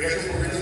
Gracias por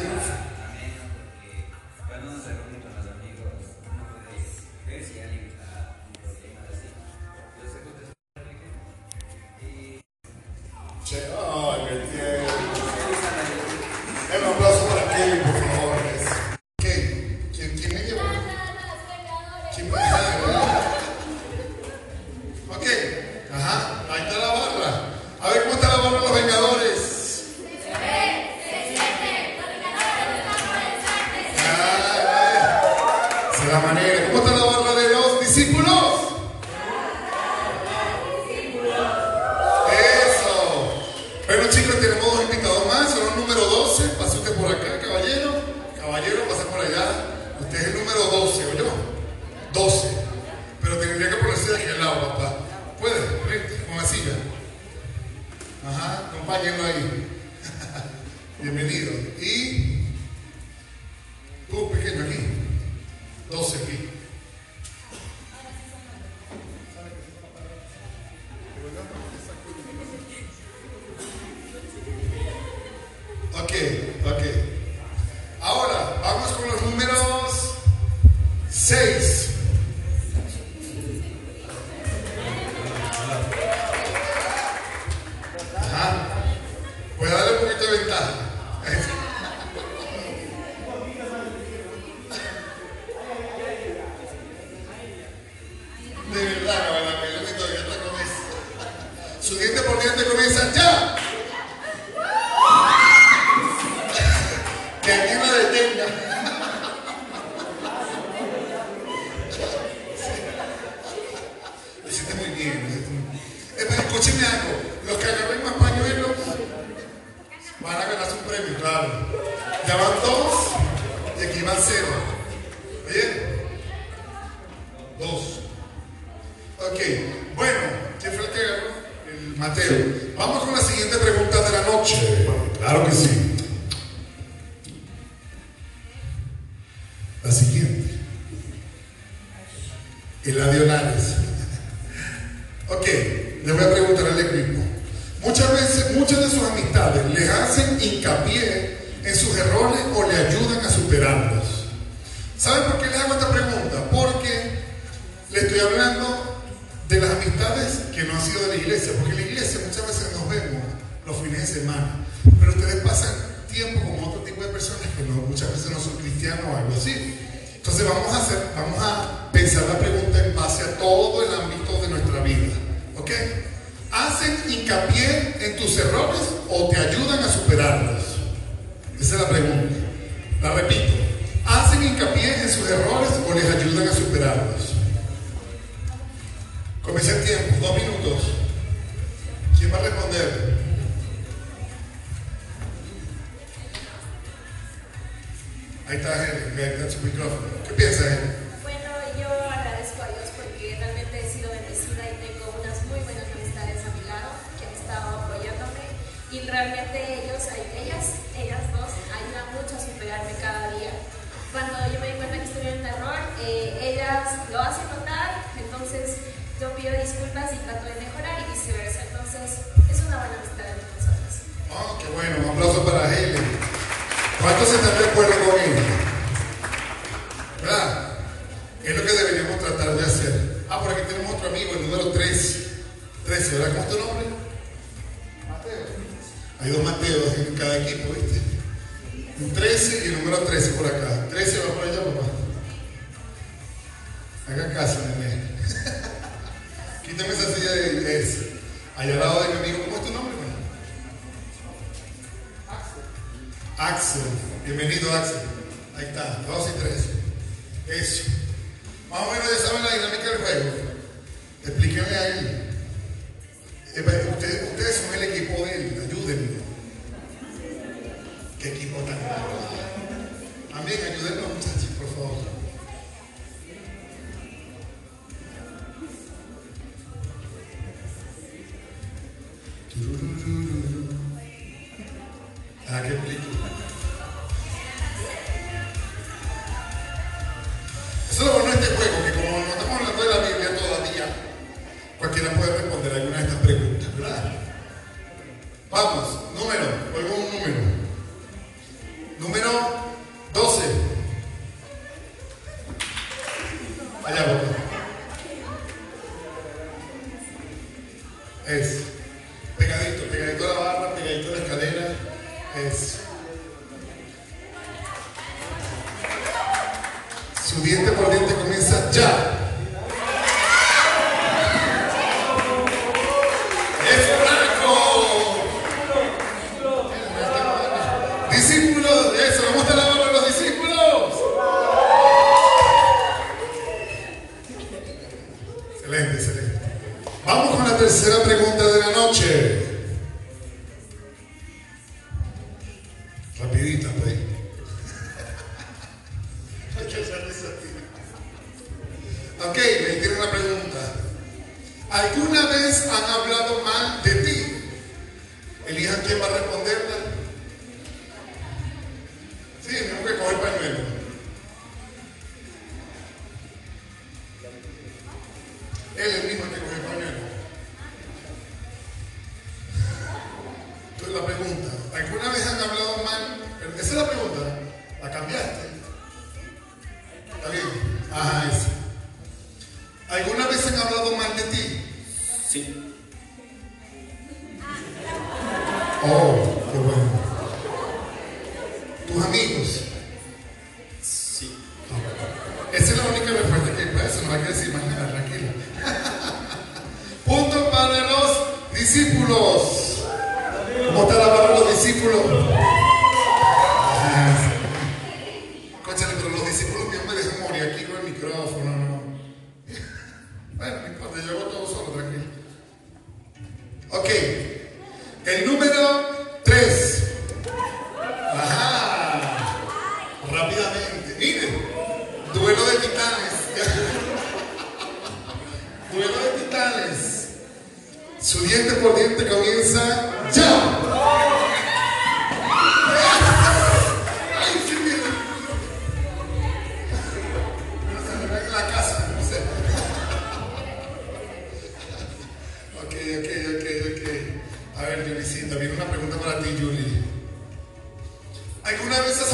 Vamos, número, juego un número. culture. Viene una pregunta para ti, Julie. ¿Alguna vez has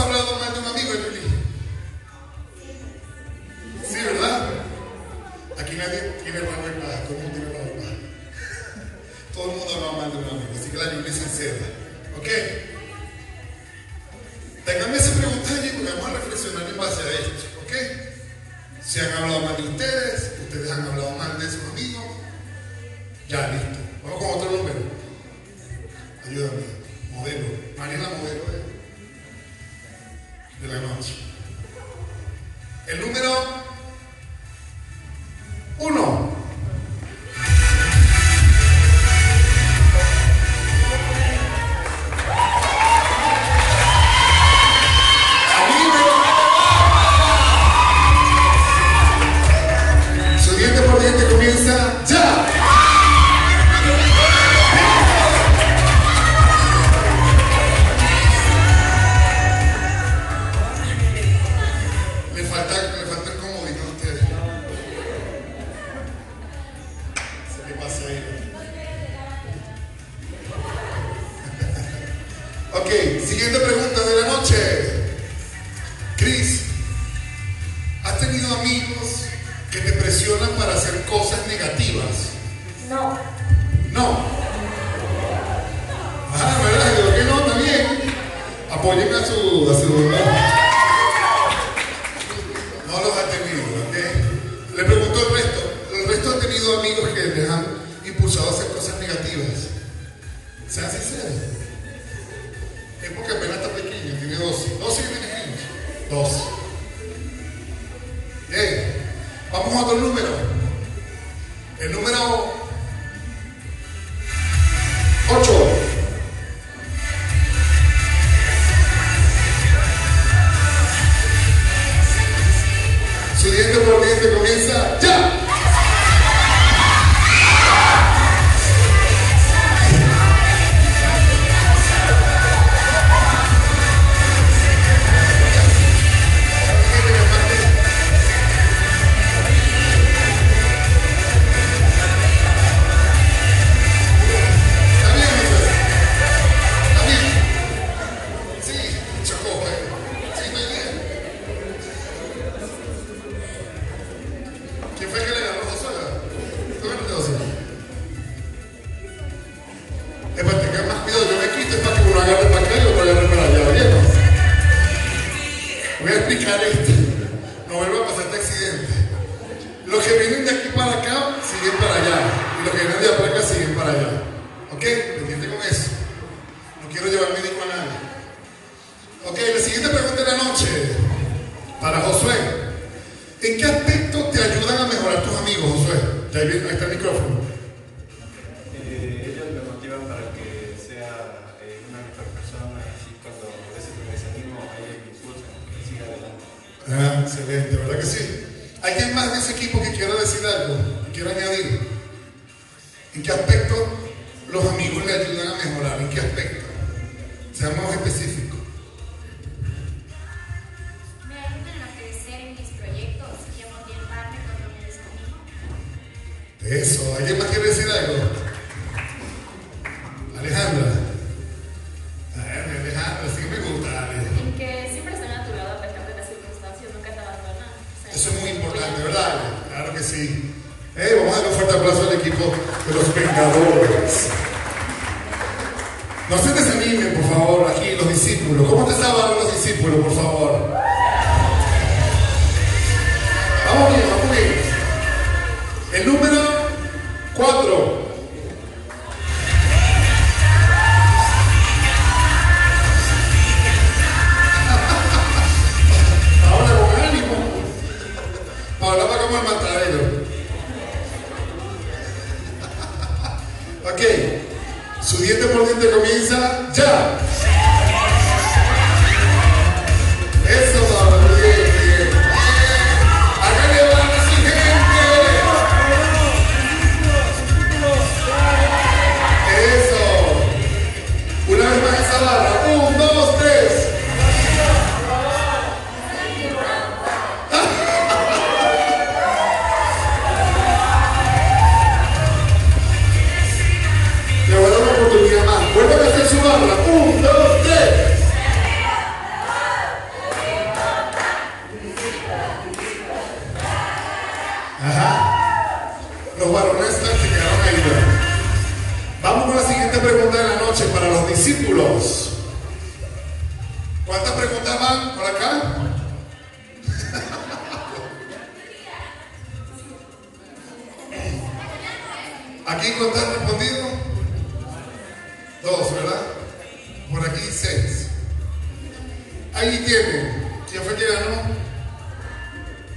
Vamos a otro número. El número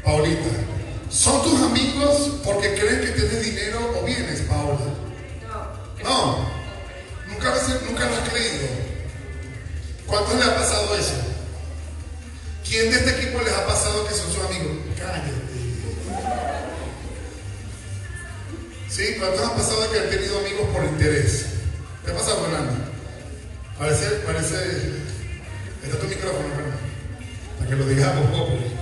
Paulita. ¿Son tus amigos porque creen que tienes dinero o bienes, Paula? No. Nunca, nunca lo has creído. ¿Cuántos le ha pasado eso? ¿Quién de este equipo les ha pasado que son sus amigos? Cállate. ¿Sí? ¿Cuántos han pasado que han tenido amigos por interés? ¿Qué ha pasado, Fernando? Parece, parece. Está tu micrófono, Fernando. Para que lo digamos poco.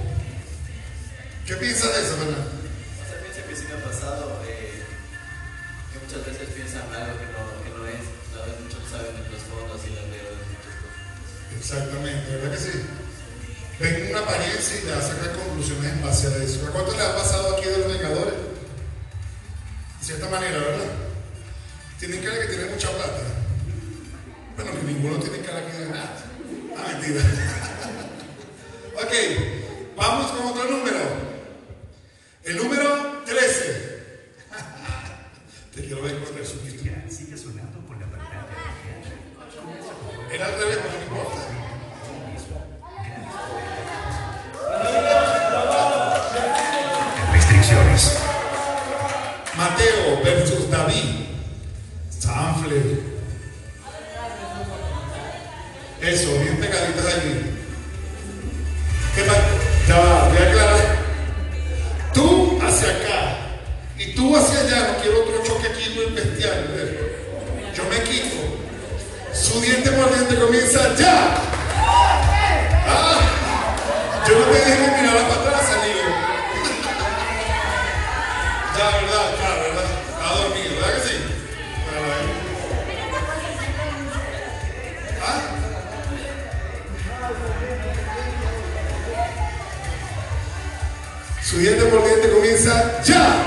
¿Qué piensas de eso, Fernando? O sea, pienso que sí me ha pasado eh, que muchas veces piensan algo que no, que no es. A veces muchos no saben de los fondos y las deudas y muchas cosas. Exactamente, ¿verdad que sí? Ven una apariencia y sacan conclusiones en base a eso. ¿A cuánto le ha pasado aquí de los Vengadores? De cierta manera, ¿verdad? Tienen cara que tienen mucha plata. Bueno, que ninguno tiene cara que de nada. Ah, mentira. ok, vamos con otro número. El número 13. Te quiero ver correr su título. Sigue sonando por la pantalla. Era al revés, no importa. Restricciones. Mateo versus David. Sanfle. Eso, bien pegaditas allí. ¿Qué tal? Ya va, voy hacia allá. No quiero otro choque aquí muy bestial. ¿ves? Yo me quito. Su diente por diente comienza ya. Ah, yo no te dejé que mirara para atrás, amigo. Ya, verdad, claro, verdad. Estaba dormido, ¿verdad que sí? ¿Ah? Su diente por diente comienza ya.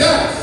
Diente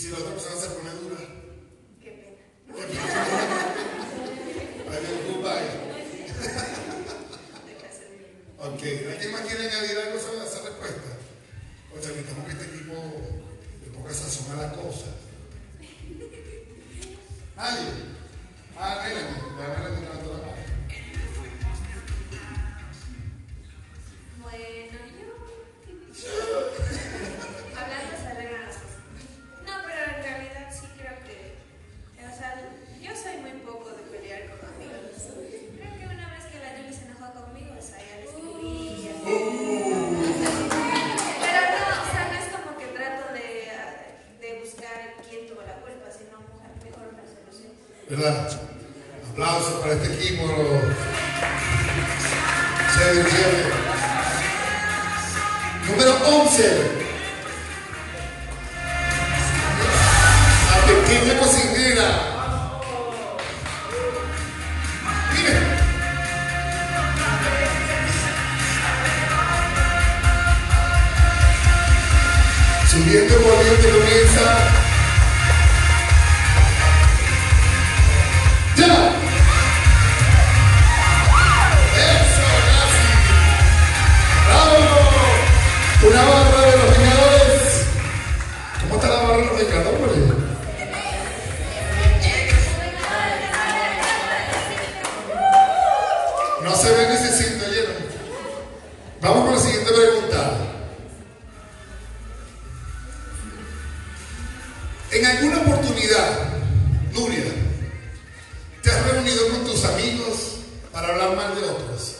si la otra persona se pone dura, para hablar mal de otros.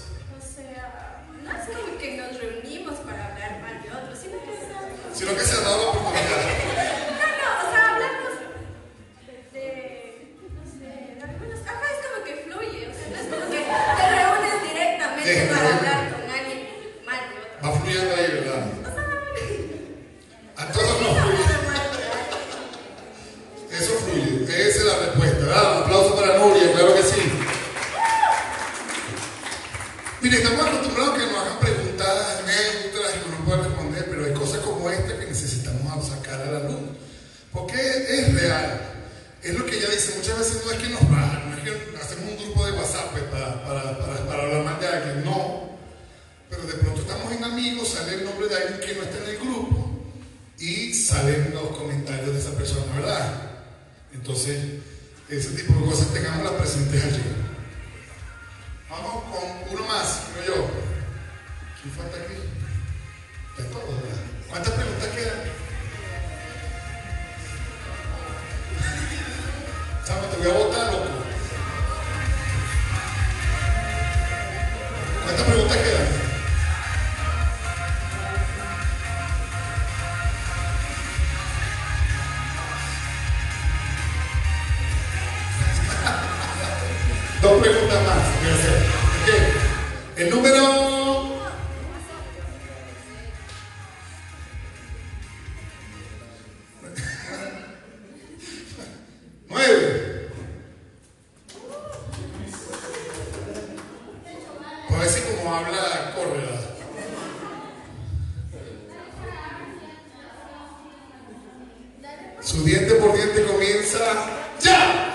Su diente por diente comienza ya.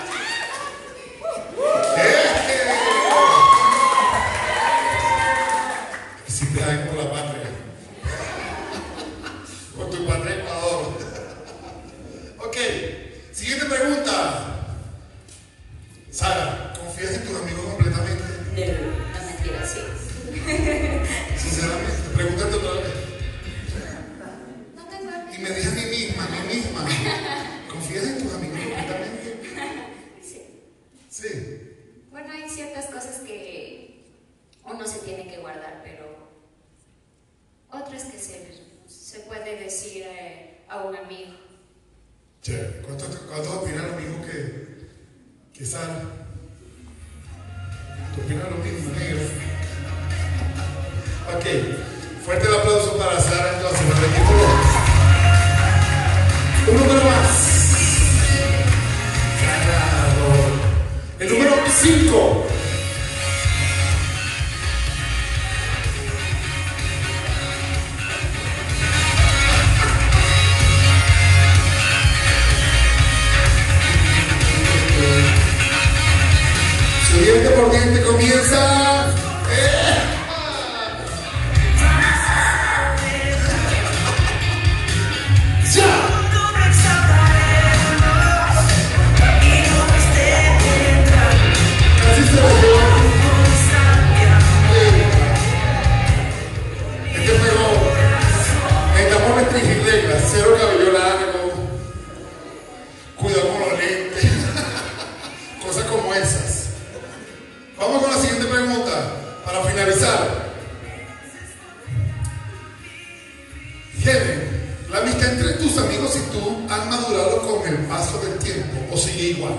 la amistad entre tus amigos y tú han madurado con el paso del tiempo o sigue igual.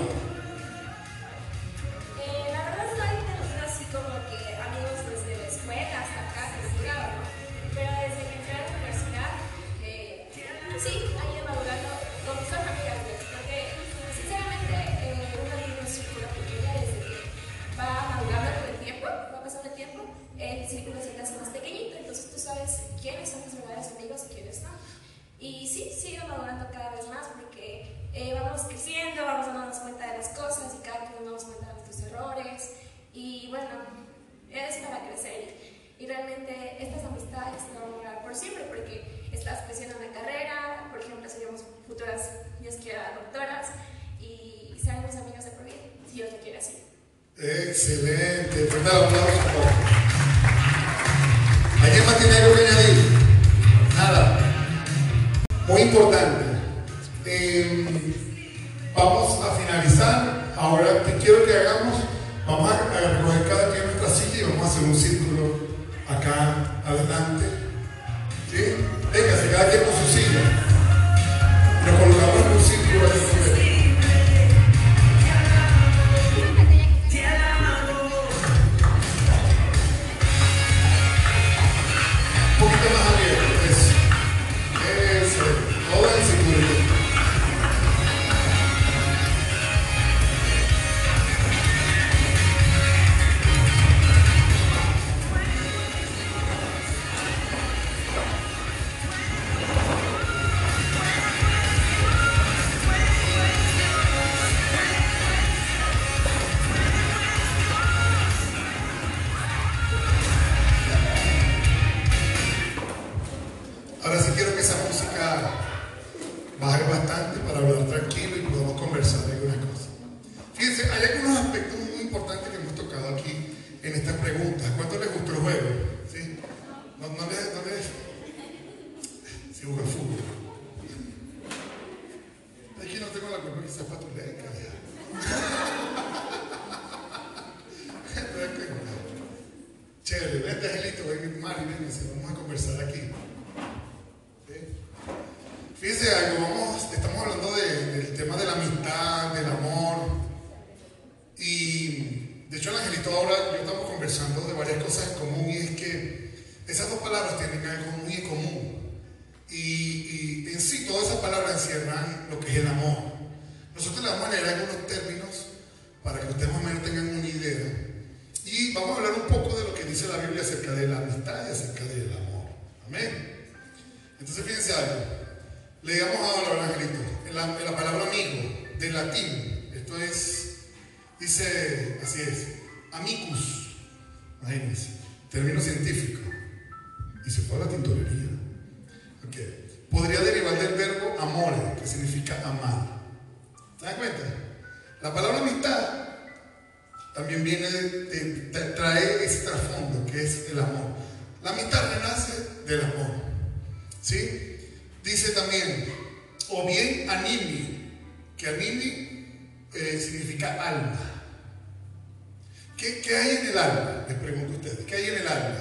¿Qué, ¿Qué, hay en el alma? Les pregunto a ustedes. ¿Qué hay en el alma?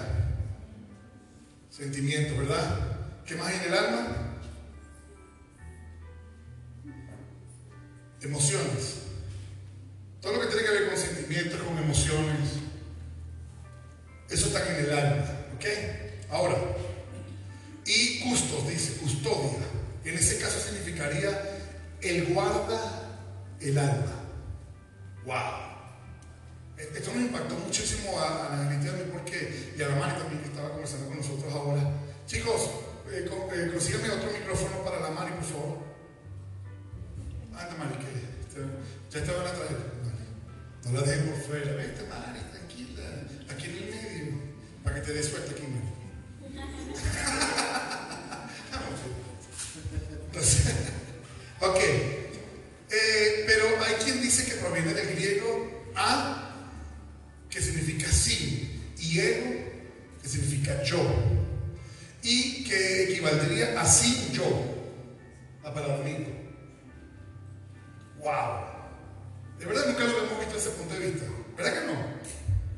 Sentimiento, ¿verdad? ¿Qué más hay en el alma? Emociones. Todo lo que tiene que ver con sentimientos, con emociones. Eso está en el alma. ¿Ok? Ahora. Y custos, dice, custodia. En ese caso significaría el guarda el alma. ¡Wow! esto nos impactó muchísimo a, a la gente de porque, y a la Mari también que estaba conversando con nosotros ahora. Chicos, eh, eh otro micrófono para la Mari, por favor. Anda, Mari, que este, ya te van a traer. No la dejes fuera. Vete, Mari, tranquila. Aquí en el medio, para que te dé suerte aquí, Entonces, ok. Eh, pero hay quien dice que proviene del griego a que significa sí, y ego, que significa yo, y que equivaldría a sí yo, la palabra misma. ¡Wow! De verdad nunca lo hemos visto desde ese punto de vista, ¿verdad que no?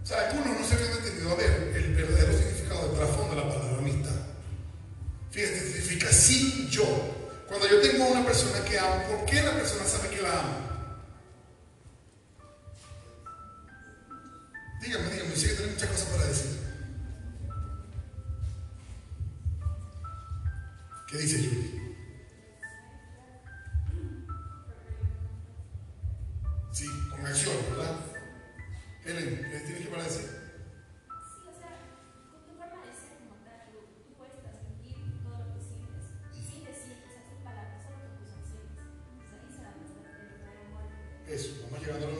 O sea, algunos no se habían entendido a ver el verdadero significado del trasfondo de la palabra amistad. Fíjate, significa sí yo. Cuando yo tengo a una persona que amo, ¿por qué la persona sabe que la amo? Sientes, sin decir, o sea, sin palabras, solo con tus acciones. O sea, ahí se va a mostrar el verdadero amor. Eso, vamos llegando a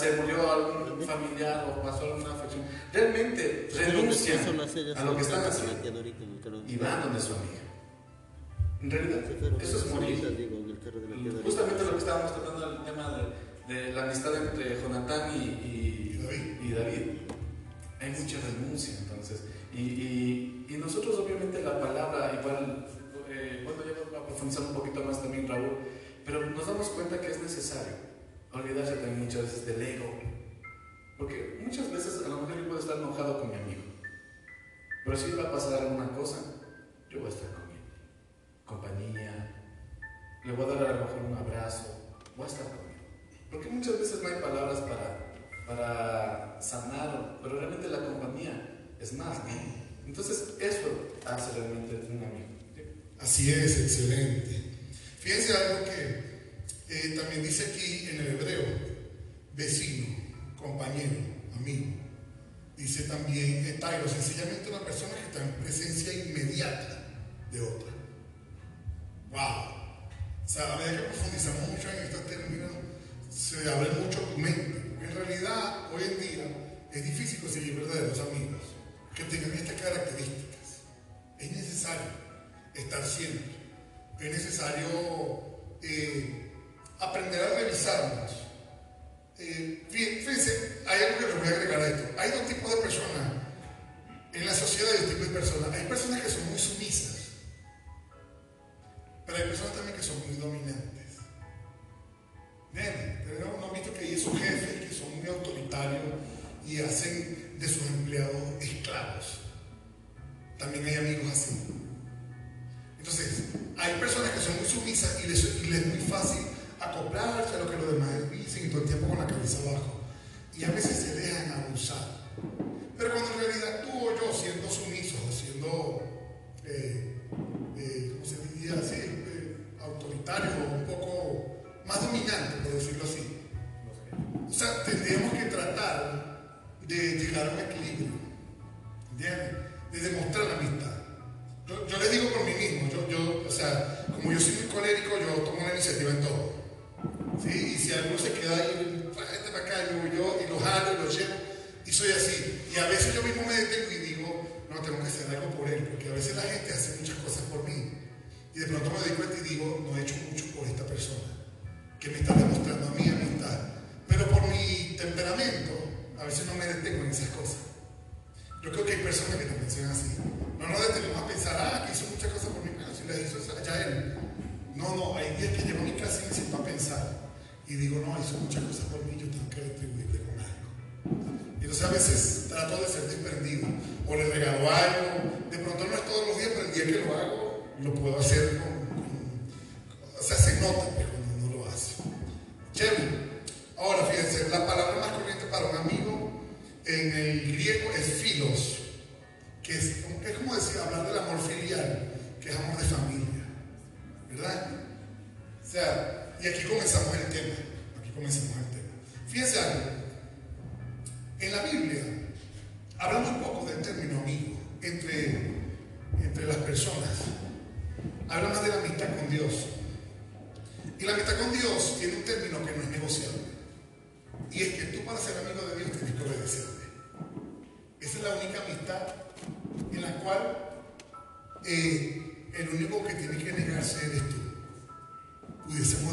se murió algún familiar o pasó alguna afección, realmente renuncian a lo que están haciendo y van donde su amiga. En realidad, eso es morir. Justamente lo que estábamos tratando, el tema de, de la amistad entre Jonatán y, y- y David. Hay mucha renuncia, entonces. Y, y- y nosotros, obviamente, la palabra, igual, eh, bueno, ya vamos a profundizar un poquito más también, Raúl, pero nos damos cuenta que es necesario olvidarse también muchas veces del ego. Porque muchas veces a lo mejor yo puedo estar enojado con mi amigo, pero si va a pasar alguna cosa, yo voy a estar con él. Compañía, le voy a dar a lo mejor un abrazo, voy a estar con él. Porque muchas veces no hay palabras para, para sanar, pero realmente la compañía es más, ¿no? Entonces, eso hace realmente un amigo. ¿sí? Así es, excelente. Fíjense algo que eh, también dice aquí en el hebreo: vecino, compañero, amigo. Dice también etairo, sencillamente una persona que está en presencia inmediata de otra. ¡Wow! O sea, a que profundizamos mucho en estos términos, se abre mucho tu mente. En realidad, hoy en día, es difícil conseguir verdaderos amigos que tengan estas características. Es necesario estar siempre. Es necesario eh, aprender a revisarnos. Eh, fí- fíjense, hay algo que les voy a agregar a esto. Hay dos tipos de personas. En la sociedad hay dos tipos de personas. Hay personas que son muy sumisas. Pero hay personas también que son muy dominantes. ¿Entienden? Pero no han visto que hay esos jefes que son muy autoritarios y hacen de sus empleados esclavos. También hay amigos así. Entonces, hay personas que son muy sumisas y les, y les es muy fácil acoplarse a lo que los demás dicen y todo el tiempo con la cabeza abajo. Y a veces se dejan abusar. Pero cuando en realidad tú o yo, siendo sumisos siendo, eh, eh, ¿cómo se diría así? Eh, autoritarios o un poco más dominantes, por decirlo así. O sea, tendríamos que tratar de llegar a un equilibrio. ¿Entiendes? De demostrar la amistad. Yo, yo les digo por mí mismo, yo, yo, o sea, como yo soy muy colérico, yo tomo la iniciativa en todo. ¿Sí? Y si alguno se queda ahí, vete para acá, yo, yo, y lo jalo y lo llevo, y soy así. Y a veces yo mismo me detengo y digo, no, tengo que hacer algo por él, porque a veces la gente hace muchas cosas por mí. Y de pronto me doy cuenta y digo, no he hecho mucho por esta persona, que me está demostrando a mí amistad. Pero por mi temperamento, a veces no me detengo en esas cosas. Yo creo que hay personas que también son así. No nos detenemos a pensar, ah, que hizo muchas cosas por mí, pero si las hizo ya él. No, no, hay días que llego a mi casa y me siento a pensar. Y digo, no, hizo muchas cosas por mí, yo tengo que retribuirle con algo. Y entonces a veces trato de ser desprendido. O le regalo algo. De pronto no es todos los días, pero el día que lo hago, lo puedo hacer con. o sea, se nota pues, cuando uno lo hace. Chévere. Ahora, fíjense, la palabra más corriente para un amigo en el griego es filos, que es, es como decir, hablar del amor filial, que es amor de familia. ¿Verdad? O sea, y aquí comenzamos el tema. Aquí comenzamos el tema. Fíjense algo. En la Biblia habla muy poco del término amigo entre, entre las personas. Habla más de la amistad con Dios. Y la amistad con Dios tiene un término que no es negociable. Y es que tú para ser amigo de Dios tienes que obedecerle. Esa es la única amistad en la cual eh, el único que tiene que negarse eres tú. Pudiésemos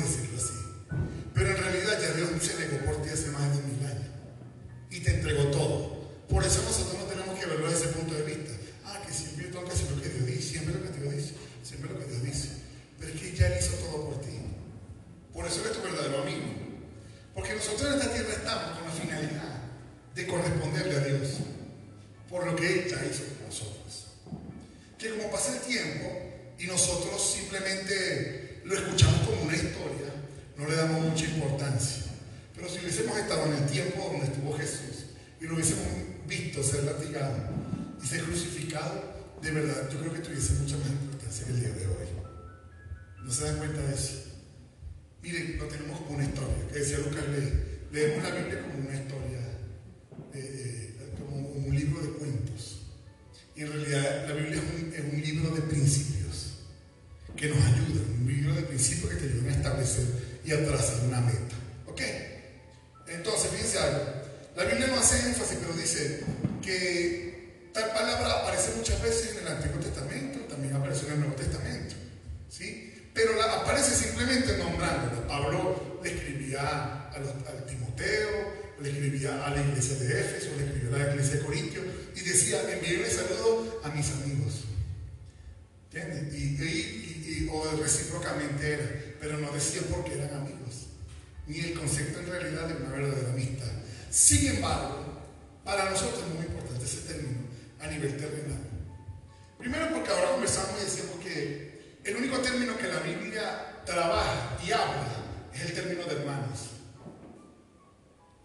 término que la Biblia trabaja y habla es el término de hermanos.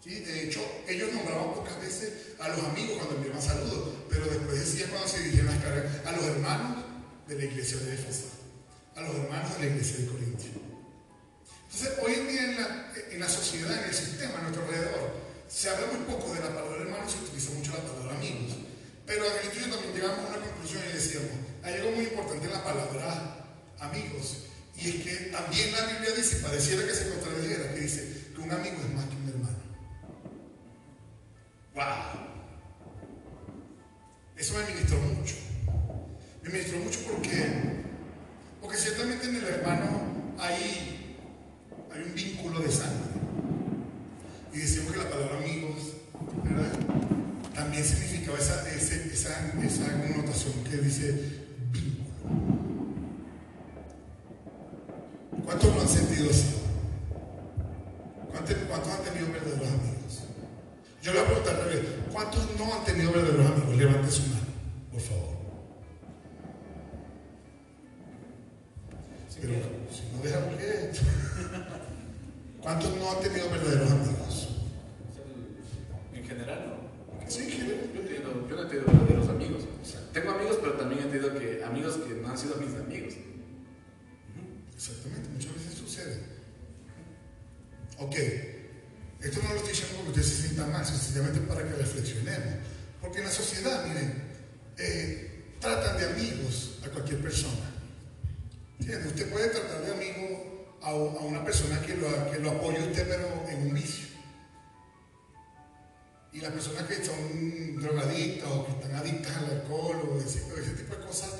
¿Sí? De hecho, ellos nombraban pocas veces a los amigos cuando enviaban saludos, pero después decían cuando se dirigían las cargas a los hermanos de la iglesia de Éfeso, a los hermanos de la iglesia de Corintio. Entonces, hoy en día en la, en la sociedad, en el sistema, a nuestro alrededor, se habla muy poco de la palabra hermano, se utiliza mucho la palabra amigos. Pero en el estudio también llegamos a una conclusión y decíamos, hay algo muy importante en la palabra amigos. Y es que también la Biblia dice, pareciera que se contradijera, que dice que un amigo es más que un hermano. ¡Wow! Eso me ministró mucho. Me ministró mucho porque, porque ciertamente en el hermano hay, hay un vínculo de sangre. Y decimos que la palabra amigos, ¿verdad? También significaba esa, ese- esa, esa connotación que dice vínculo. ¿Cuántos lo han sentido así? ¿Cuántos, cuántos han tenido verdaderos amigos? Yo le voy a preguntar al revés. ¿Cuántos no han tenido verdaderos amigos? Levante su mano, por favor. Pero si no deja por qué. ¿Cuántos no han tenido verdaderos amigos? En general, no. Sí, general. Yo, yo no he tenido verdaderos amigos. O sea, tengo amigos, pero también he tenido que, amigos que no han sido mis amigos. Exactamente, muchas veces sucede. Ok, esto no lo estoy diciendo porque usted se sienta mal, sencillamente para que reflexionemos. Porque en la sociedad, miren, eh, tratan de amigos a cualquier persona. ¿Entiende? Usted puede tratar de amigo a, una persona que lo, que apoye usted, pero en un vicio. Y las personas que son drogadictas o que están adictas al alcohol o ese, ese tipo de cosas,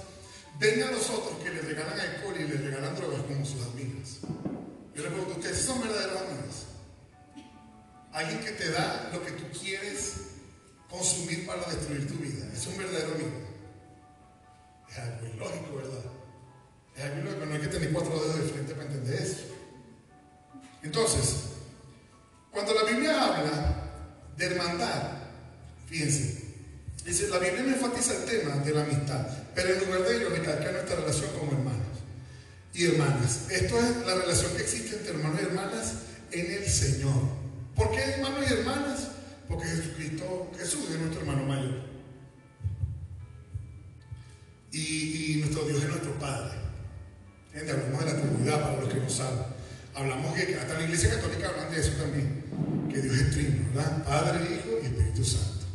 ven a los otros que les regalan alcohol y les regalan drogas como sus amigos. Yo le pregunto, ¿ustedes son verdaderos amigos? Alguien que te da lo que tú quieres consumir para destruir tu vida. Es un verdadero amigo. Es algo ilógico, ¿verdad? Es algo ilógico. No hay que tener cuatro dedos de frente para entender eso. Entonces, cuando la Biblia habla de hermandad, fíjense, la Biblia no enfatiza el tema de la amistad, pero en lugar de ello recalca nuestra relación como hermanos y hermanas. Esto es la relación que existe entre hermanos y hermanas en el Señor. ¿Por qué hermanos y hermanas? Porque Jesucristo, Jesús es nuestro hermano mayor. Y, nuestro Dios es nuestro Padre. Gente, hablamos de la comunidad para los que no saben. Hablamos que hasta la iglesia católica hablan de eso también. Que Dios es trino, ¿verdad? Padre, Hijo y Espíritu Santo.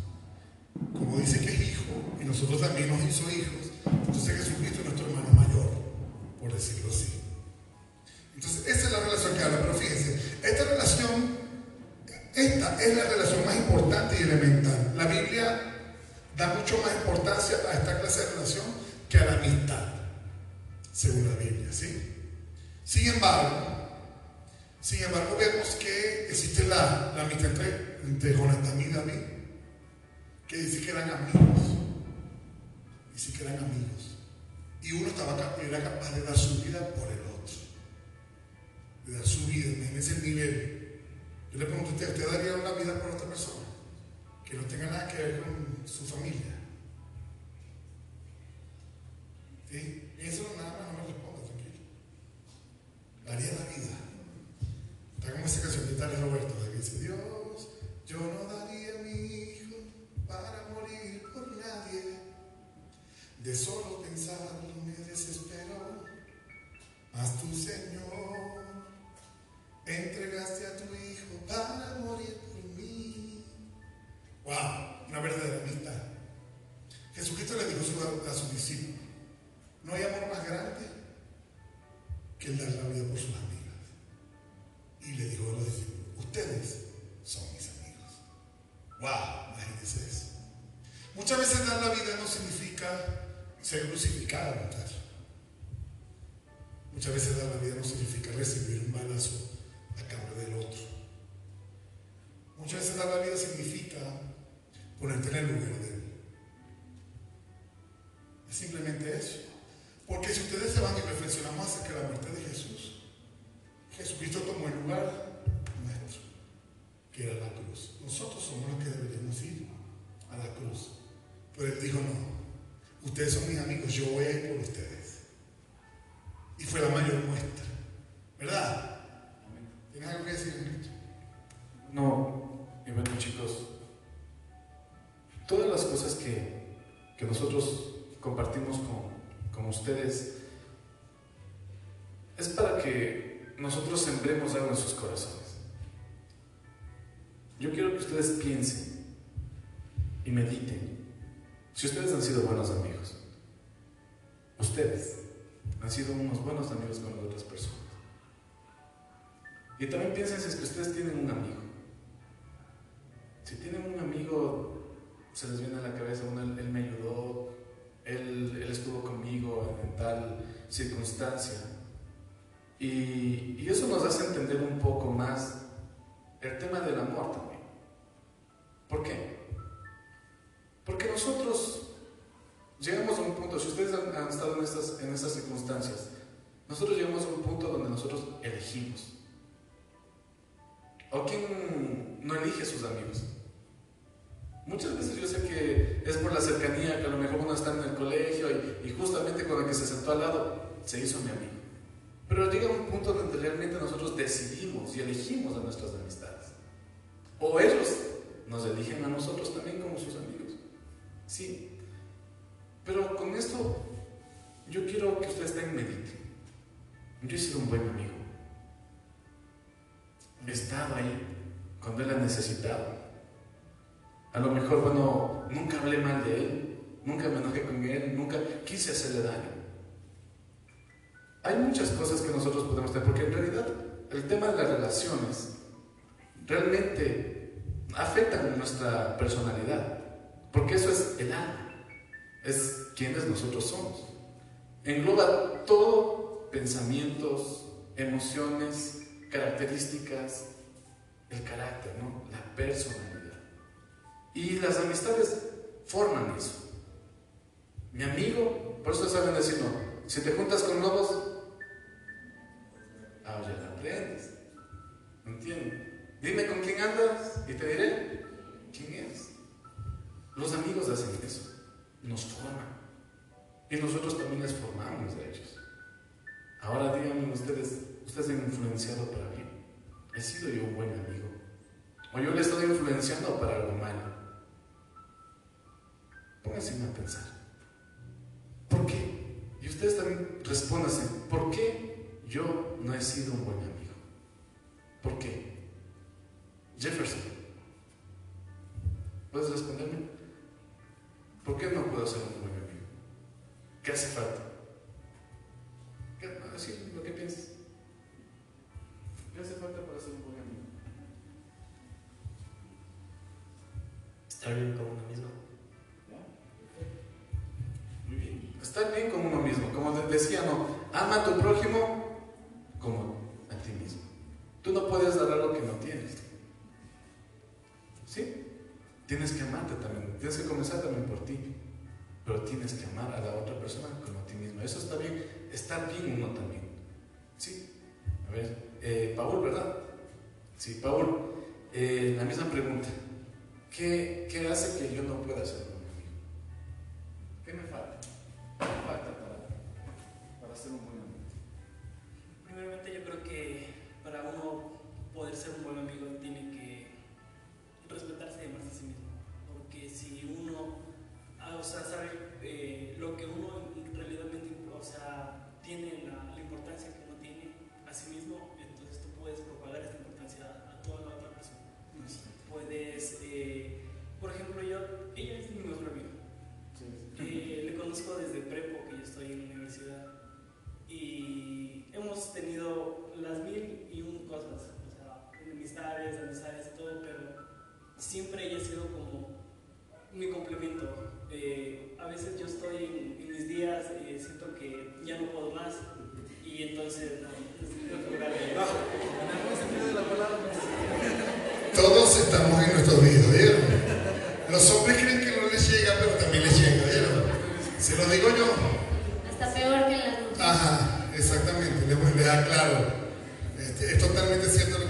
Como dice que es hijo, y nosotros también nos hizo hijos, entonces Jesucristo es nuestro hermano mayor, por decirlo así. Entonces, esa es la relación que habla. Pero fíjense, esta relación esta es la relación más importante y elemental. La Biblia da mucho más importancia a esta clase de relación que a la amistad, según la Biblia, ¿sí? Sin embargo, sin embargo vemos que existe la, la amistad entre, entre y David, que dice que eran amigos, dice que eran amigos, y uno estaba, era capaz de dar su vida por el otro, de dar su vida en ese nivel yo le pregunto a usted, ¿usted daría una vida por otra persona? Que no tenga nada que ver con su familia. ¿Sí? Eso nada más no me responda, tranquilo. Daría la vida. Está como esa canción de Tales Roberto, que dice, Dios, yo no buenos amigos, ustedes han sido unos buenos amigos con otras personas. Y también piensen es que ustedes tienen un amigo. Si tienen un amigo, se les viene a la cabeza, él, me ayudó, él, él, estuvo conmigo en tal circunstancia. Y, y eso nos hace entender un poco más el tema del amor también. ¿Por qué? Porque nosotros llegamos a un punto, si ustedes han, han estado en estas, en estas circunstancias, nosotros llegamos a un punto donde nosotros elegimos. ¿O quién no elige a sus amigos? Muchas veces yo sé que es por la cercanía, que a lo mejor uno está en el colegio y, y justamente con el que se sentó al lado se hizo mi amigo. Pero llega un punto donde realmente nosotros decidimos y elegimos a nuestras amistades. O ellos nos eligen a nosotros también como sus amigos. Sí. Pero con esto yo quiero que ustedes estén mediten. Yo he sido un buen amigo. He estado ahí cuando él ha necesitado. A lo mejor, bueno, nunca hablé mal de él, nunca me enojé con él, nunca quise hacerle daño. Hay muchas cosas que nosotros podemos tener, porque en realidad el tema de las relaciones realmente afectan nuestra personalidad, porque eso es el alma, es quienes nosotros somos. engloba todo, pensamientos, emociones, características, el carácter, ¿no? La personalidad. Y las amistades forman eso. Mi amigo, por eso saben decir, no, si te juntas con lobos, ahora ya aprendes. ¿Entiendes? Dime con quién andas y te diré quién eres. Los amigos hacen eso, nos forman. Y nosotros también les formamos a ellos. Ahora díganme ustedes, ustedes han influenciado para bien. ¿He sido yo un buen amigo? ¿O yo le he estado influenciando para algo malo? Pónganse a pensar. ¿Por qué? Y ustedes también respóndanse, ¿por qué yo no he sido un buen amigo? ¿Por qué? Jefferson, ¿puedes responderme? ¿Por qué no puedo ser un buen amigo? ¿Qué hace falta? ¿Qué, así lo que piensas. ¿Qué hace falta para ser un buen amigo? Estar bien con uno mismo. Muy bien. Estar bien con uno mismo. Como decía, no, ama a tu prójimo como a ti mismo. Tú no puedes dar algo que no tienes. Tienes que amarte también. Tienes que comenzar también por ti. Pero tienes que amar a la otra persona como a ti mismo. Eso está bien. Estar bien uno también. ¿Sí? A ver, eh, Paul, ¿verdad? Sí, Paul. Eh, la misma pregunta. ¿Qué, ¿Qué hace que yo no pueda ser siempre ella ha sido como mi complemento. Eh, a veces yo estoy en, en mis días, eh, siento que ya no puedo más y entonces no, Todos estamos en nuestros días, ¿vieron? Los hombres creen que no les llega, pero también les llega, ¿vieron? Se lo digo yo. Hasta peor que en las mujeres. Ajá, exactamente, les, les aclaro. Este, es totalmente cierto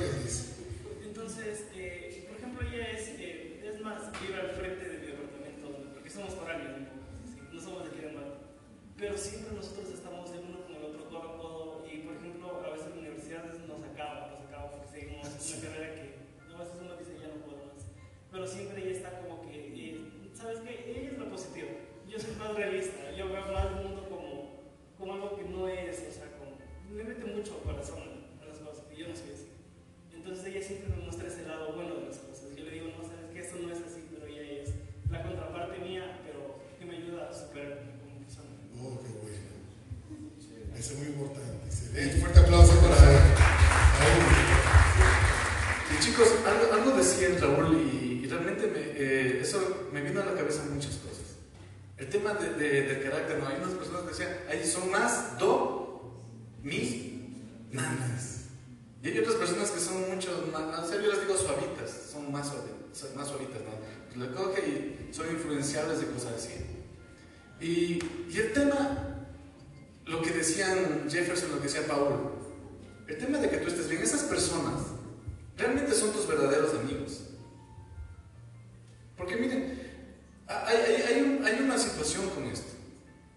con esto.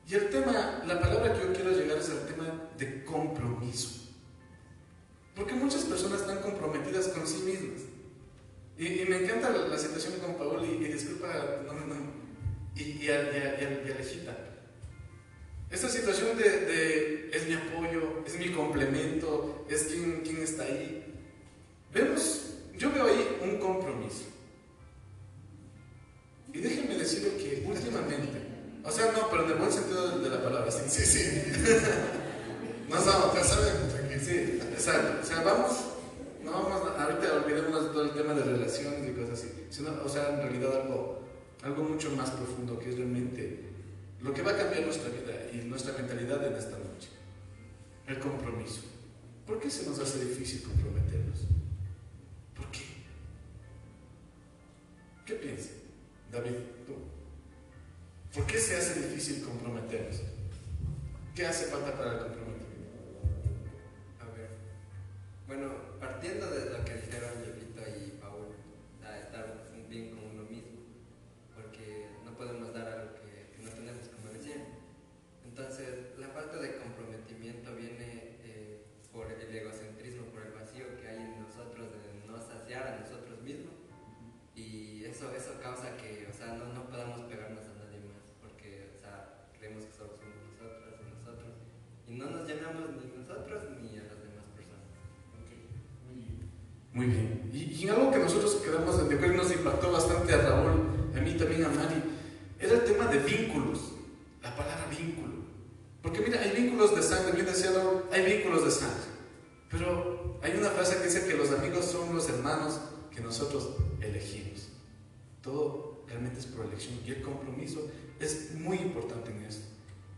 Y el tema, la palabra que yo quiero llegar es el tema de compromiso. Porque muchas personas están comprometidas con sí mismas. Y, me encanta la, la, situación con Paul y, disculpa, no, no, y, y, a, a, y, a, y a Lejita. Esta situación de, es mi apoyo, es mi complemento, es quien, quien está ahí. Vemos, yo veo ahí un compromiso. Y déjenme decirle que últimamente, o sea, no, pero en el buen sentido de, de la palabra, sí, Sí, sí. no, No, ya sabemos, tranquilo. sí, exacto. O sea, vamos, no vamos, ahorita olvidemos todo el tema de relaciones y cosas así, sino, o sea, en realidad algo, algo mucho más profundo que es realmente lo que va a cambiar nuestra vida. y nuestra mentalidad en esta noche. El compromiso. ¿Por qué se nos hace difícil comprometernos? ¿Por qué? ¿Qué piensas, David? ¿Tú? ¿Por qué se hace difícil comprometernos? ¿Qué hace falta para el comprometimiento? A ver. Bueno, partiendo de lo que dijeron Yolito y Paul, a estar bien con uno mismo, porque no podemos dar algo que, que no tenemos, como decían. Entonces, la falta de comprometimiento viene eh, por el egocentrismo, por el vacío que hay en nosotros, de no saciar a nosotros mismos. Y eso, eso causa que, o sea, no, no podamos no nos llenamos ni nosotros ni a las demás personas. Muy bien. Y, y algo que nosotros quedamos de acuerdo y nos impactó bastante a Raúl, a mí también a Mari, era el tema de vínculos. La palabra vínculo. Porque mira, hay vínculos de sangre, bien decía Raúl, hay vínculos de sangre. Pero hay una frase que dice que los amigos son los hermanos que nosotros elegimos. Todo realmente es por elección y el compromiso es muy importante en esto.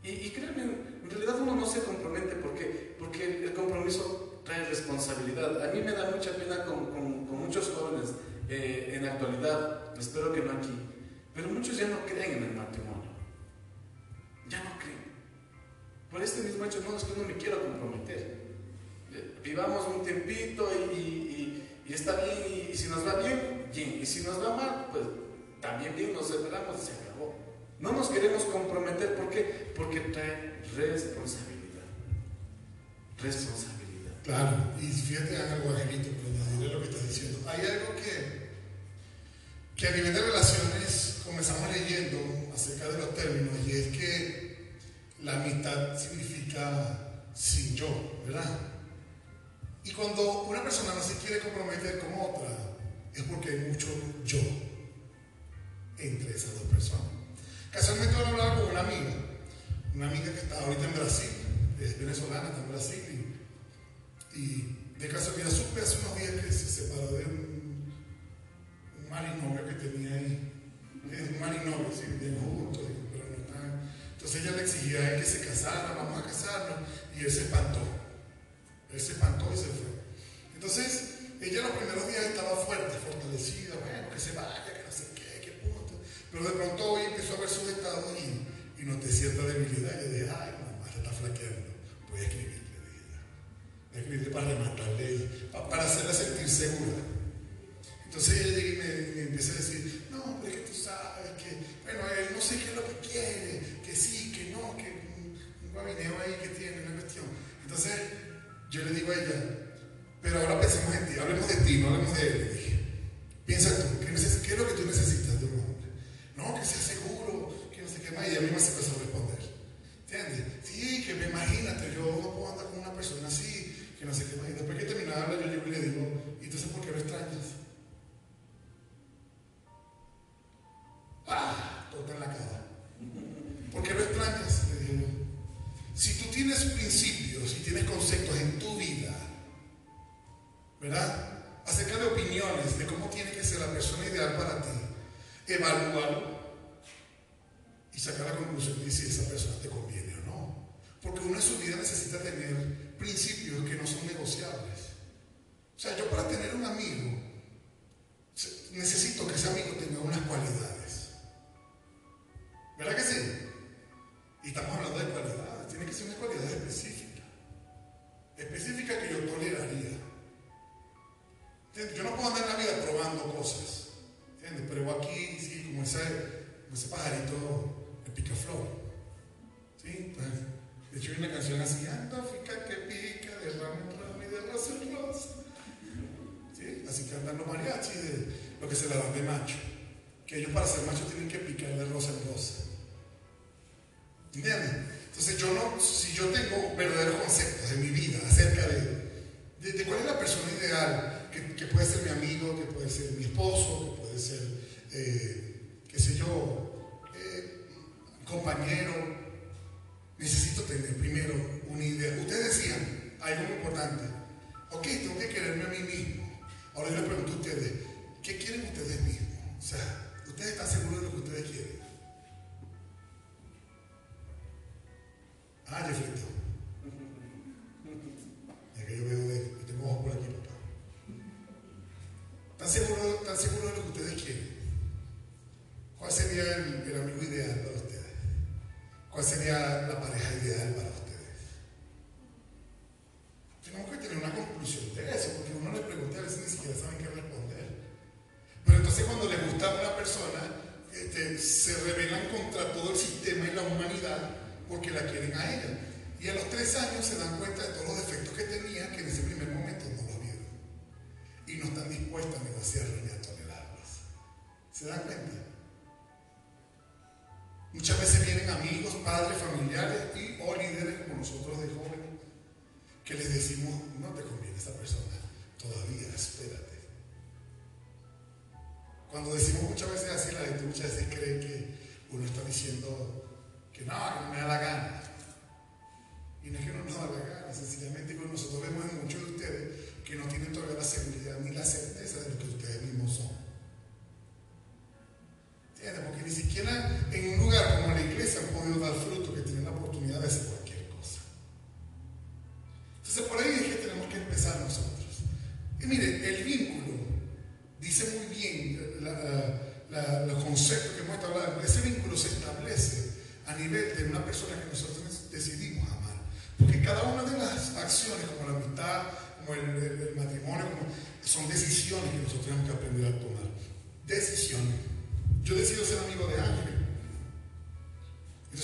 Y, y créanme, en realidad uno no se compromete porque, porque el compromiso trae responsabilidad. A mí me da mucha pena con, con- muchos jóvenes eh, en la actualidad, espero que no aquí, pero muchos ya no creen en el matrimonio. Ya no creen. Por este mismo hecho, no es que no me quiero comprometer. Eh, Vivamos un tiempito y, y- está bien, y, si nos va bien, bien, y si nos va mal, pues también bien, nos separamos y se. No nos queremos comprometer, ¿por qué? Porque trae responsabilidad. Responsabilidad. Claro, y fíjate algo, Angelito, pero diré lo que estás diciendo. Hay algo que, que a nivel de relaciones comenzamos leyendo acerca de los términos, y es que la amistad significa sin yo, ¿verdad? Y cuando una persona no se quiere comprometer con otra, es porque hay mucho yo entre esas dos personas. Casualmente ahora hablaba con una amiga, una amiga que está ahorita en Brasil, es venezolana, está en Brasil, y, y de casualidad supe hace unos días que se separó de un, un que tenía ahí. Es un marinovio, sí, bien juntos, pero no están. Entonces ella le exigía a él que se casara, vamos a casarnos, y él se espantó. Él se espantó y se fue. Entonces, ella los primeros días estaba fuerte, fortalecida, bueno, que se vaya, que no sé qué, que punto. Pero de pronto hoy empezó a ver sus estados y, noté cierta debilidad. Y yo dije, ay, mamá, se está flaqueando. Voy a escribirle, dije ya. Voy a escribirle para rematarle, para hacerla sentir segura. Entonces ella me, me empieza a decir, no, pero es que tú sabes que, bueno, él no sé qué es lo que quiere, que sí, que no, que un, guabineo ahí que tiene una cuestión. Entonces yo le digo a ella, pero ahora pensemos en ti, hablemos de ti, no hablemos de él. Le dije, piensa tú, ¿qué, es lo que tú necesitas de un? No, que sea seguro, que no sé qué más, y ella misma se empezó a responder. ¿Entiendes? Sí, que me imagínate, yo no puedo andar con una persona así, que no sé qué más. Y después que termina de hablar, yo llego y le digo, ¿y entonces por qué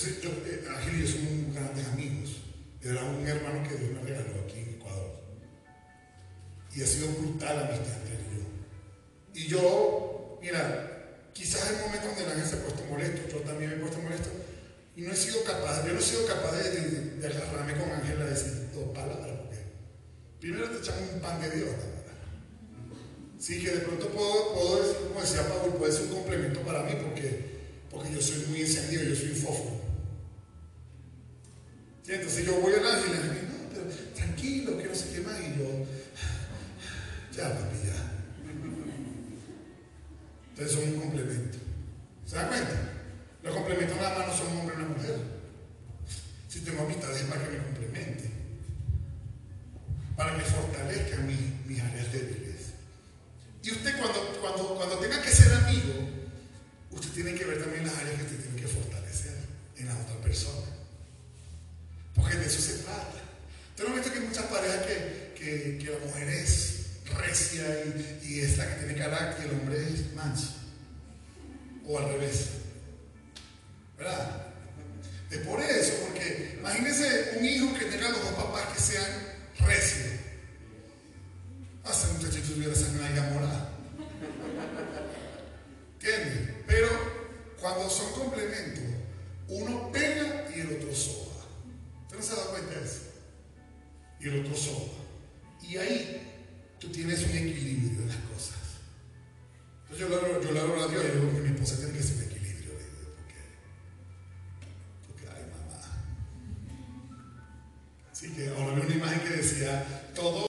Entonces, eh, Ángel y yo somos grandes amigos. Era un hermano que Dios me regaló aquí en Ecuador. Y ha sido brutal la amistad entre él y yo. Y yo, mira, quizás el momento donde el ángel se ha puesto molesto, yo también me he puesto molesto, y no he sido capaz, yo no he sido capaz de, de, de agarrarme con Ángel a decir dos palabras, porque primero te echamos un pan de Dios. Sí, que de pronto puedo, puedo decir, como decía Pablo, puede ser un complemento para mí, porque, porque yo soy muy encendido, yo soy un fósforo. Entonces yo voy al ángel y digo, no, pero tranquilo, que no sé qué más, y yo, ya, papi, ya. Entonces son un complemento. ¿Se dan cuenta? Los complementos nada más no son un hombre y una mujer. Si tengo amistades es para que me complementen. Para que fortalezcan mis, mis áreas débiles. Y usted cuando, cuando, cuando tenga que ser amigo, usted tiene que ver también las áreas que usted tiene que fortalecer en la otra persona. Porque de eso se trata. Ustedes han visto que hay muchas parejas que, que, la mujer es recia y, y, que tiene carácter y el hombre es manso. O al revés. ¿Verdad? Es por eso, porque imagínense un hijo que tenga los dos papás que sean recios. Hace muchachito tuviera sangre morada. ¿Entiendes? Pero cuando son complementos, uno pega y el otro soba no se da cuenta de eso. Y el otro soba. Y ahí tú tienes un equilibrio en las cosas. Entonces yo le hablo, a Dios y yo digo que mi esposa tiene que ser un equilibrio. Le digo, porque, porque, ay mamá. Así que ahora vi una imagen que decía, todo